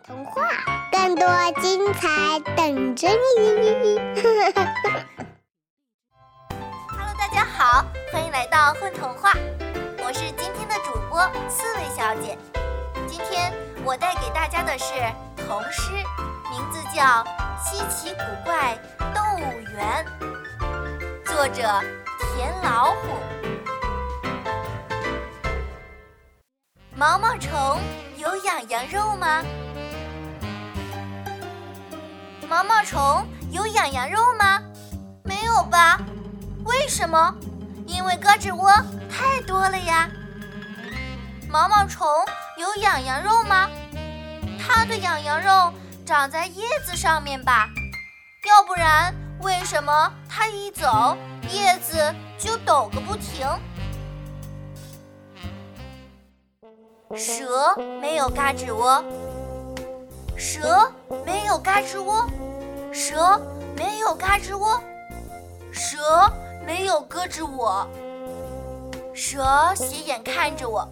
童话，更多精彩等着你。Hello，大家好，欢迎来到混童话，我是今天的主播刺猬小姐。今天我带给大家的是童诗，名字叫《稀奇古怪动物园》，作者田老虎。毛毛虫有痒痒肉吗？毛毛虫有痒痒肉吗？没有吧？为什么？因为胳肢窝太多了呀。毛毛虫有痒痒肉吗？它的痒痒肉长在叶子上面吧？要不然为什么它一走叶子就抖个不停？蛇没有嘎吱窝，蛇没有嘎吱窝，蛇没有嘎吱窝，蛇没有咯吱窝。蛇斜眼看着我，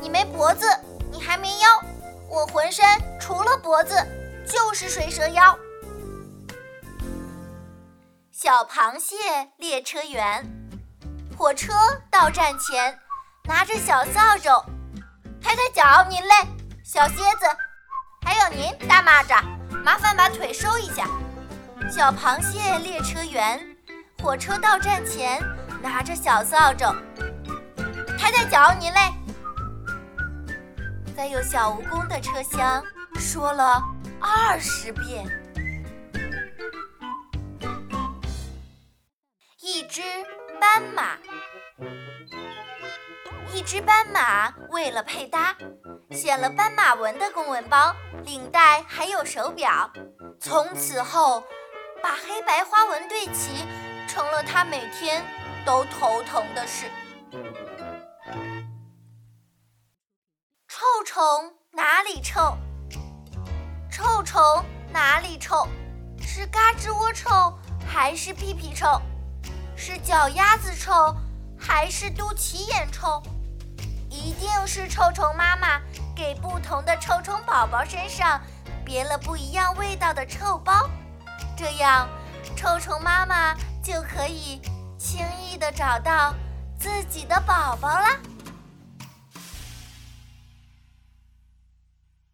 你没脖子，你还没腰，我浑身除了脖子就是水蛇腰。小螃蟹列车员，火车到站前。拿着小扫帚，抬抬脚，您嘞，小蝎子，还有您，大蚂蚱，麻烦把腿收一下。小螃蟹列车员，火车到站前，拿着小扫帚，抬抬脚，您嘞。在有小蜈蚣的车厢，说了二十遍。一只斑马。一只斑马为了配搭，选了斑马纹的公文包，领带还有手表。从此后，把黑白花纹对齐，成了他每天都头疼的事。臭虫哪里臭？臭虫哪里臭？是嘎吱窝臭，还是屁屁臭？是脚丫子臭，还是肚脐眼臭？一定是臭虫妈妈给不同的臭虫宝宝身上别了不一样味道的臭包，这样臭虫妈妈就可以轻易的找到自己的宝宝啦。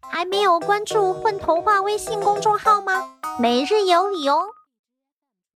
还没有关注“混童话”微信公众号吗？每日有礼哦！